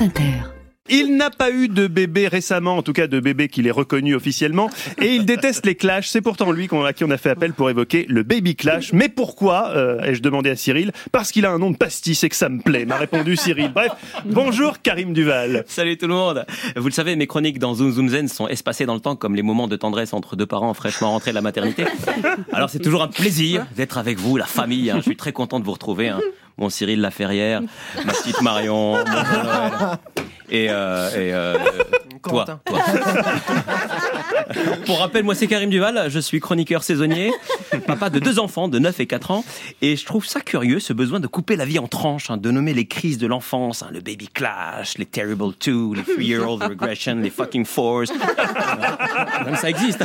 France Inter. Il n'a pas eu de bébé récemment, en tout cas de bébé qu'il est reconnu officiellement, et il déteste les clashs. C'est pourtant lui à qui on a fait appel pour évoquer le baby clash. Mais pourquoi euh, ai-je demandé à Cyril? Parce qu'il a un nom de pastis et que ça me plaît, m'a répondu Cyril. Bref, bonjour Karim Duval. Salut tout le monde Vous le savez, mes chroniques dans Zoom Zoom Zen sont espacées dans le temps comme les moments de tendresse entre deux parents fraîchement rentrés de la maternité. Alors c'est toujours un plaisir d'être avec vous, la famille. hein. Je suis très content de vous retrouver. hein. Mon Cyril Laferrière, ma petite Marion, mon. Et, euh, et euh, toi, toi. Pour rappel, moi c'est Karim Duval, je suis chroniqueur saisonnier, papa de deux enfants de 9 et 4 ans, et je trouve ça curieux, ce besoin de couper la vie en tranches, hein, de nommer les crises de l'enfance, hein, le baby clash, les terrible two, les three-year-old regression, les fucking fours. Même ça existe.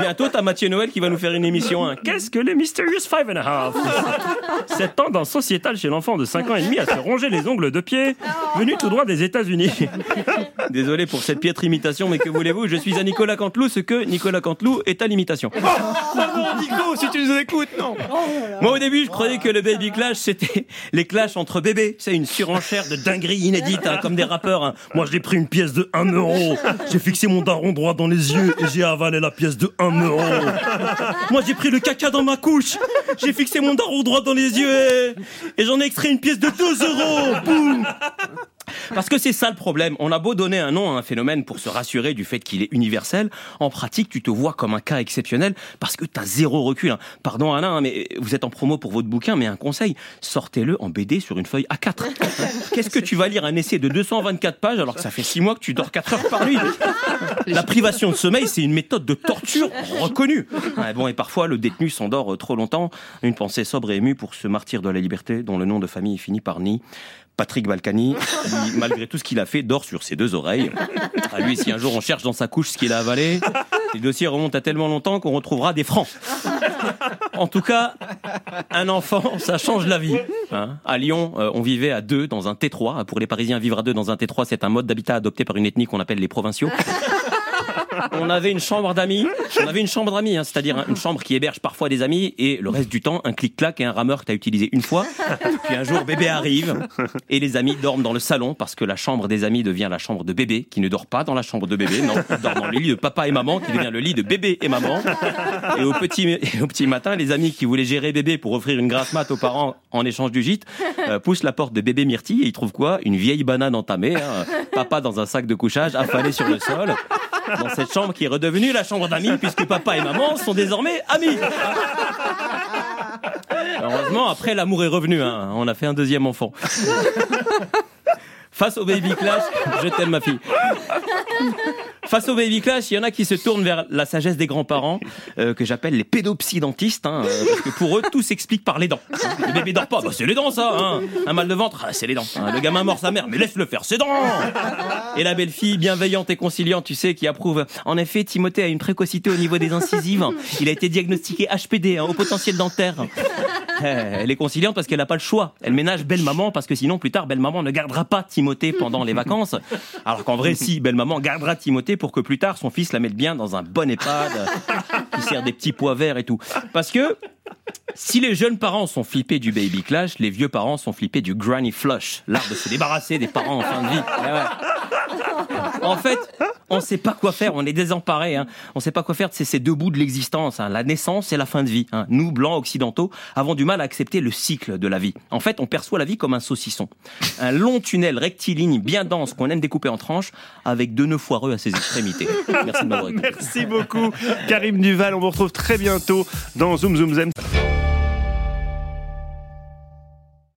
Bientôt, t'as Mathieu Noël qui va nous faire une émission. hein. Qu'est-ce que les Mysterious Five and a Half? Cette tendance sociétale chez l'enfant de 5 ans et demi à se ronger les ongles de pied, venu tout droit des États-Unis. Désolé pour cette piètre imitation, mais que voulez-vous? Je suis à Nicolas Canteloup, ce que Nicolas Canteloup est à l'imitation. Nico, si tu nous écoutes, non Moi, au début, je croyais que le baby clash, c'était les clashs entre bébés. C'est une surenchère de dinguerie inédite, hein, comme des rappeurs. hein. Moi, j'ai pris une pièce de 1 euro. J'ai fixé mon daron droit dans les yeux et j'ai avalé la pièce de 1 euro. Moi, j'ai pris le caca dans ma couche. J'ai fixé mon daron droit dans les yeux et, et j'en ai extrait une pièce de 2 euros. Boum parce que c'est ça le problème. On a beau donner un nom à un phénomène pour se rassurer du fait qu'il est universel, en pratique, tu te vois comme un cas exceptionnel parce que t'as zéro recul. hein. Pardon Alain, hein, mais vous êtes en promo pour votre bouquin, mais un conseil, sortez-le en BD sur une feuille A4. Qu'est-ce que tu vas lire un essai de 224 pages alors que ça fait 6 mois que tu dors 4 heures par nuit? La privation de sommeil, c'est une méthode de torture reconnue. Ouais, bon, et parfois, le détenu s'endort euh, trop longtemps. Une pensée sobre et émue pour ce martyr de la liberté dont le nom de famille finit par ni. Patrick Balkany, qui, malgré tout ce qu'il a fait, dort sur ses deux oreilles. À lui, si un jour on cherche dans sa couche ce qu'il a avalé, les dossiers remontent à tellement longtemps qu'on retrouvera des francs. En tout cas, un enfant, ça change la vie. hein. à Lyon, euh, on vivait à deux dans un T3. Pour les Parisiens, vivre à deux dans un T3, c'est un mode d'habitat adopté par une ethnie qu'on appelle les provinciaux. On avait une chambre d'amis. On avait une chambre d'amis, hein, c'est-à-dire une chambre qui héberge parfois des amis et le reste du temps un clic-clac et un rameur que tu as utilisé une fois. Puis un jour bébé arrive et les amis dorment dans le salon parce que la chambre des amis devient la chambre de bébé qui ne dort pas dans la chambre de bébé, non, dort dans le lit de papa et maman qui devient le lit de bébé et maman. Et au petit, et au petit matin, les amis qui voulaient gérer bébé pour offrir une grasse mat aux parents en échange du gîte euh, poussent la porte de bébé Myrtille et ils trouvent quoi? Une vieille banane entamée, hein, papa dans un sac de couchage affalé sur le sol dans cette chambre qui est redevenue la chambre d'amis puisque papa et maman sont désormais amis. Heureusement, après l'amour est revenu, hein. on a fait un deuxième enfant. Face au baby clash, je t'aime ma fille. Face au baby clash, il y en a qui se tournent vers la sagesse des grands-parents, euh, que j'appelle les pédopsidentistes, hein, euh, parce que pour eux, tout s'explique par les dents. Le bébé dort pas, bah, c'est les dents ça. Hein. Un mal de ventre, ah, c'est les dents. Hein. Le gamin mord sa mère, mais laisse-le faire, c'est dents. Et la belle-fille, bienveillante et conciliante, tu sais, qui approuve. En effet, Timothée a une précocité au niveau des incisives. Il a été diagnostiqué HPD, hein, au potentiel dentaire. Eh, Elle est conciliante parce qu'elle n'a pas le choix. Elle ménage belle maman parce que sinon plus tard belle maman ne gardera pas Timothée pendant les vacances. Alors qu'en vrai si belle maman gardera Timothée pour que plus tard son fils la mette bien dans un bon EHPAD euh, qui sert des petits pois verts et tout. Parce que si les jeunes parents sont flippés du baby clash, les vieux parents sont flippés du granny flush, l'art de se débarrasser des parents en fin de vie. En fait, on sait pas quoi faire, on est désemparés. Hein. On sait pas quoi faire de ces, deux bouts de l'existence, hein, la naissance et la fin de vie. Hein. Nous, blancs occidentaux, avons du mal à accepter le cycle de la vie. En fait, on perçoit la vie comme un saucisson. Un long tunnel rectiligne bien dense qu'on aime découper en tranches avec deux nœuds foireux à ses extrémités. Merci de m'avoir. Merci beaucoup Karim Duval, on vous retrouve très bientôt dans Zoom Zoom Zen.